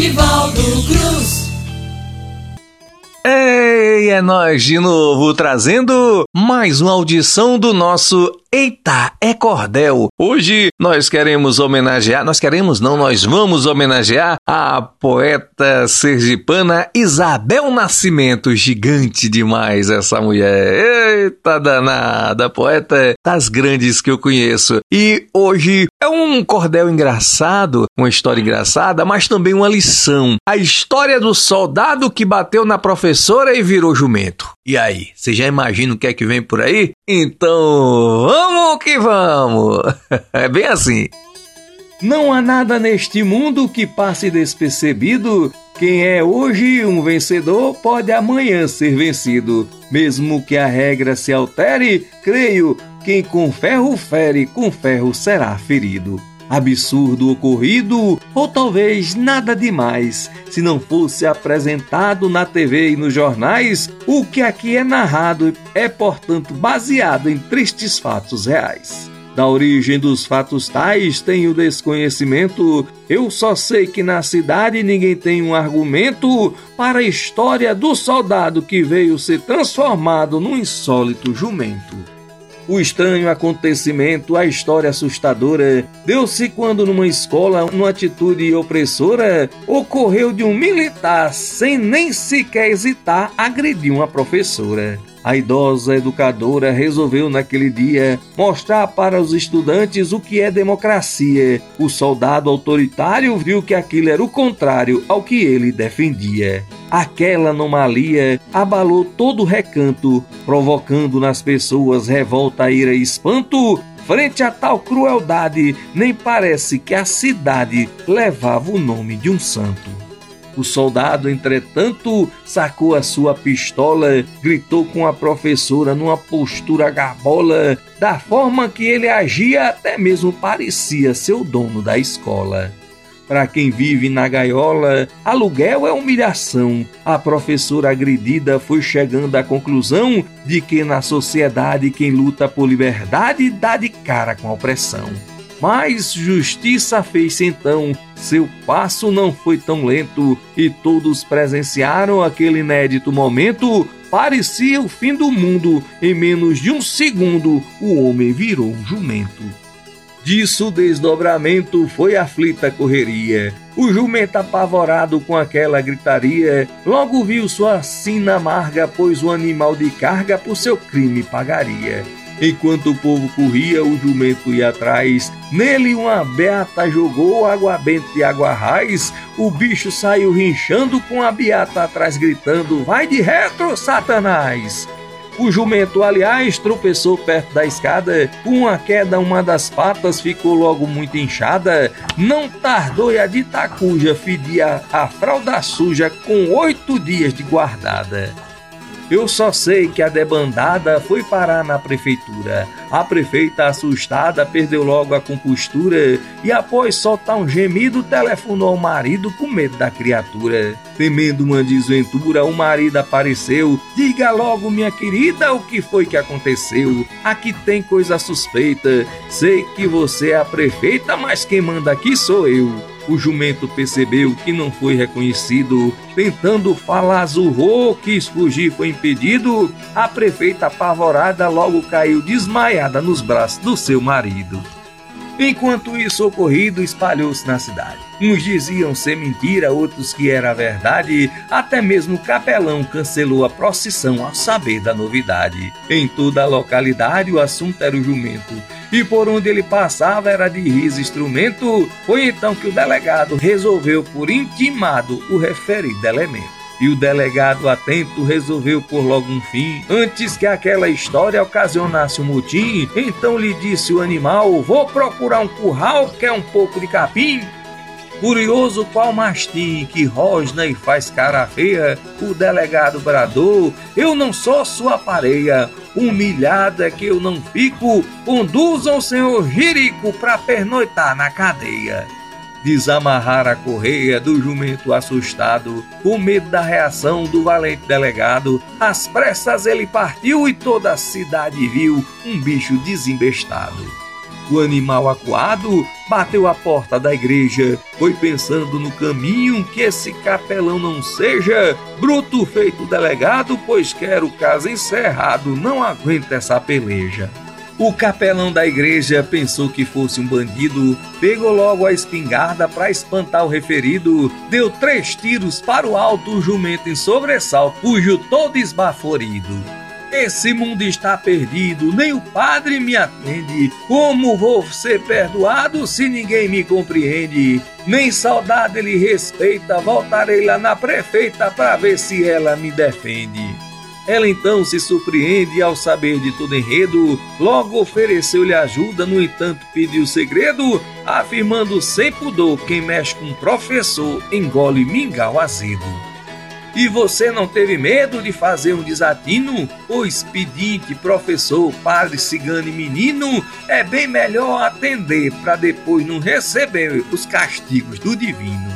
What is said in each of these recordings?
Nivaldo Cruz. Ei, é nós de novo trazendo mais uma audição do nosso Eita, é cordel! Hoje nós queremos homenagear, nós queremos não, nós vamos homenagear a poeta sergipana Isabel Nascimento. Gigante demais essa mulher. Eita danada, poeta das grandes que eu conheço. E hoje é um cordel engraçado, uma história engraçada, mas também uma lição. A história do soldado que bateu na professora e virou jumento. E aí, você já imagina o que é que vem por aí? Então, vamos que vamos! É bem assim. Não há nada neste mundo que passe despercebido. Quem é hoje um vencedor pode amanhã ser vencido. Mesmo que a regra se altere, creio, quem com ferro fere, com ferro será ferido absurdo ocorrido ou talvez nada demais. Se não fosse apresentado na TV e nos jornais, o que aqui é narrado é, portanto, baseado em tristes fatos reais. Da origem dos fatos tais tenho desconhecimento. Eu só sei que na cidade ninguém tem um argumento para a história do soldado que veio ser transformado num insólito jumento. O estranho acontecimento, a história assustadora, deu-se quando numa escola, numa atitude opressora, ocorreu de um militar, sem nem sequer hesitar, agredir uma professora. A idosa educadora resolveu naquele dia mostrar para os estudantes o que é democracia. O soldado autoritário viu que aquilo era o contrário ao que ele defendia. Aquela anomalia abalou todo o recanto, provocando nas pessoas revolta, ira e espanto. Frente a tal crueldade, nem parece que a cidade levava o nome de um santo. O soldado, entretanto, sacou a sua pistola, gritou com a professora numa postura garbola, da forma que ele agia até mesmo parecia ser o dono da escola. Para quem vive na gaiola, aluguel é humilhação. A professora agredida foi chegando à conclusão de que na sociedade quem luta por liberdade dá de cara com a opressão. Mas justiça fez então, seu passo não foi tão lento e todos presenciaram aquele inédito momento. Parecia o fim do mundo. Em menos de um segundo, o homem virou um jumento. Disso desdobramento foi aflita correria. O jumento apavorado com aquela gritaria, logo viu sua sina amarga, pois o animal de carga por seu crime pagaria. Enquanto o povo corria, o jumento ia atrás. Nele uma beata jogou água benta e água raiz. O bicho saiu rinchando com a beata atrás, gritando: Vai de retro, Satanás! O jumento, aliás, tropeçou perto da escada. Com a queda, uma das patas ficou logo muito inchada. Não tardou e a de Tacuja fedia a fralda suja com oito dias de guardada. Eu só sei que a debandada foi parar na prefeitura. A prefeita, assustada, perdeu logo a compostura e, após soltar um gemido, telefonou ao marido com medo da criatura. Temendo uma desventura, o marido apareceu. Diga logo, minha querida, o que foi que aconteceu? Aqui tem coisa suspeita. Sei que você é a prefeita, mas quem manda aqui sou eu. O jumento percebeu que não foi reconhecido. Tentando falar zurrou, quis fugir, foi impedido. A prefeita apavorada logo caiu desmaiada nos braços do seu marido. Enquanto isso ocorrido espalhou-se na cidade. Uns diziam ser mentira, outros que era verdade. Até mesmo o capelão cancelou a procissão ao saber da novidade. Em toda a localidade o assunto era o jumento. E por onde ele passava era de riso instrumento. Foi então que o delegado resolveu por intimado o referido elemento. E o delegado atento resolveu por logo um fim. Antes que aquela história ocasionasse um motim, então lhe disse o animal: Vou procurar um curral, quer um pouco de capim? Curioso qual mastim que rosna e faz cara feia, o delegado bradou: Eu não sou sua pareia, humilhado é que eu não fico, conduzam o senhor Jirico pra pernoitar na cadeia desamarrar a correia do jumento assustado, com medo da reação do valente delegado. Às pressas ele partiu e toda a cidade viu um bicho desembestado. O animal acuado bateu a porta da igreja, foi pensando no caminho que esse capelão não seja bruto feito delegado, pois quero o caso encerrado, não aguenta essa peleja. O capelão da igreja pensou que fosse um bandido, pegou logo a espingarda para espantar o referido, deu três tiros para o alto, o jumento em sobressalto, fugiu todo esbaforido. Esse mundo está perdido, nem o padre me atende. Como vou ser perdoado se ninguém me compreende? Nem saudade ele respeita, voltarei lá na prefeita para ver se ela me defende. Ela então se surpreende ao saber de todo enredo, logo ofereceu-lhe ajuda, no entanto pediu segredo, afirmando sem pudor quem mexe com professor engole mingau azedo. E você não teve medo de fazer um desatino? O expedinte, professor, padre, cigano e menino é bem melhor atender para depois não receber os castigos do divino.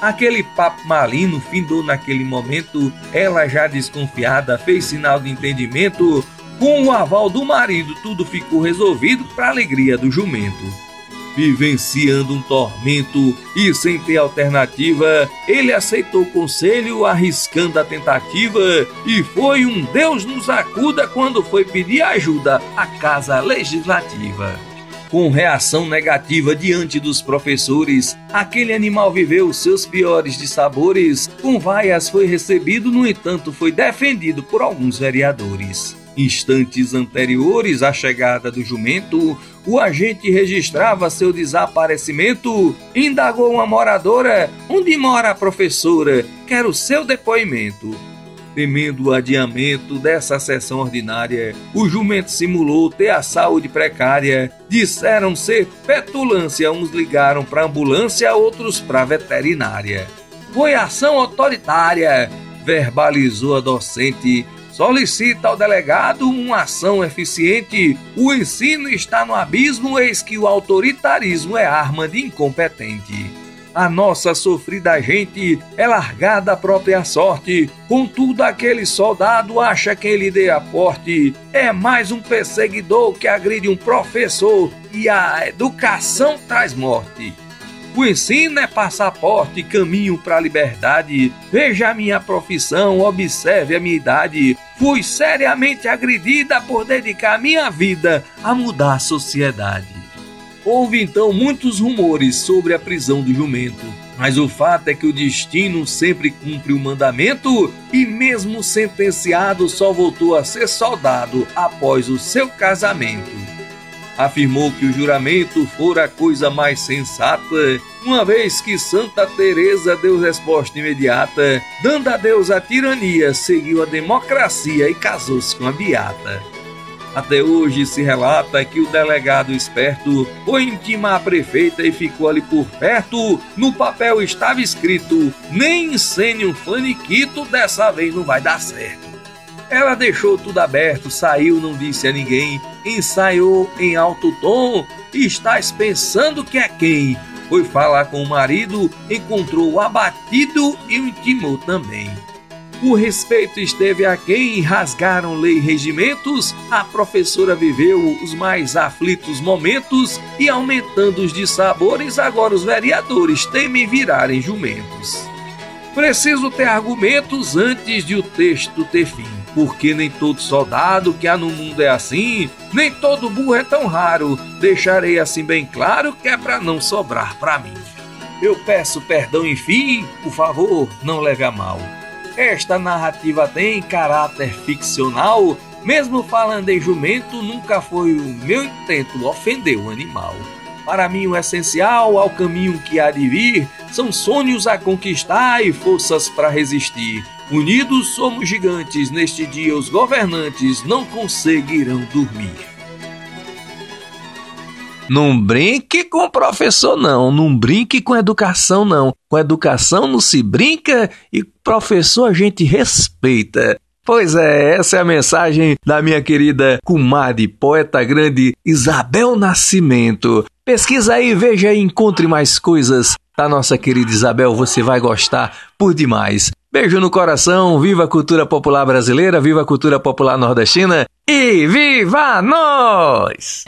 Aquele papo malino findou naquele momento, ela já desconfiada fez sinal de entendimento. Com o aval do marido, tudo ficou resolvido para alegria do jumento vivenciando um tormento e sem ter alternativa, ele aceitou o conselho, arriscando a tentativa, e foi um Deus nos acuda quando foi pedir ajuda à Casa Legislativa. Com reação negativa diante dos professores, aquele animal viveu seus piores dissabores. Com vaias foi recebido, no entanto, foi defendido por alguns vereadores. Instantes anteriores à chegada do jumento, o agente registrava seu desaparecimento. Indagou uma moradora: onde mora a professora? Quero seu depoimento. Temendo o adiamento dessa sessão ordinária, o jumento simulou ter a saúde precária. Disseram ser petulância, uns ligaram para ambulância, outros para veterinária. Foi ação autoritária, verbalizou a docente solicita ao delegado uma ação eficiente. O ensino está no abismo, eis que o autoritarismo é arma de incompetente. A nossa sofrida gente é largada à própria sorte, contudo aquele soldado acha que ele dê aporte. É mais um perseguidor que agride um professor e a educação traz morte. O ensino é passaporte, caminho para a liberdade. Veja a minha profissão, observe a minha idade. Fui seriamente agredida por dedicar minha vida a mudar a sociedade. Houve então muitos rumores sobre a prisão do jumento, mas o fato é que o destino sempre cumpre o mandamento e, mesmo sentenciado, só voltou a ser soldado após o seu casamento afirmou que o juramento fora a coisa mais sensata, uma vez que Santa Teresa deu resposta imediata, dando a Deus a tirania, seguiu a democracia e casou-se com a beata. Até hoje se relata que o delegado esperto foi intimar a prefeita e ficou ali por perto. No papel estava escrito: nem incêndio faniquito, dessa vez não vai dar certo. Ela deixou tudo aberto, saiu, não disse a ninguém, ensaiou em alto tom. Estás pensando que é quem? Foi falar com o marido, encontrou o abatido e o intimou também. O respeito esteve a quem rasgaram lei e regimentos, a professora viveu os mais aflitos momentos e aumentando os dissabores, agora os vereadores temem virarem jumentos. Preciso ter argumentos antes de o texto ter fim porque nem todo soldado que há no mundo é assim, nem todo burro é tão raro. Deixarei assim bem claro que é para não sobrar para mim. Eu peço perdão, enfim, por favor, não leve a mal. Esta narrativa tem caráter ficcional, mesmo falando em jumento, nunca foi o meu intento ofender o animal. Para mim, o essencial ao caminho que há de vir são sonhos a conquistar e forças para resistir. Unidos somos gigantes, neste dia os governantes não conseguirão dormir. Não brinque com o professor, não. Não brinque com educação, não. Com educação não se brinca e professor a gente respeita. Pois é, essa é a mensagem da minha querida comadre, poeta grande Isabel Nascimento. Pesquisa aí, veja e encontre mais coisas da nossa querida Isabel, você vai gostar por demais. Beijo no coração, viva a cultura popular brasileira, viva a cultura popular nordestina e viva nós!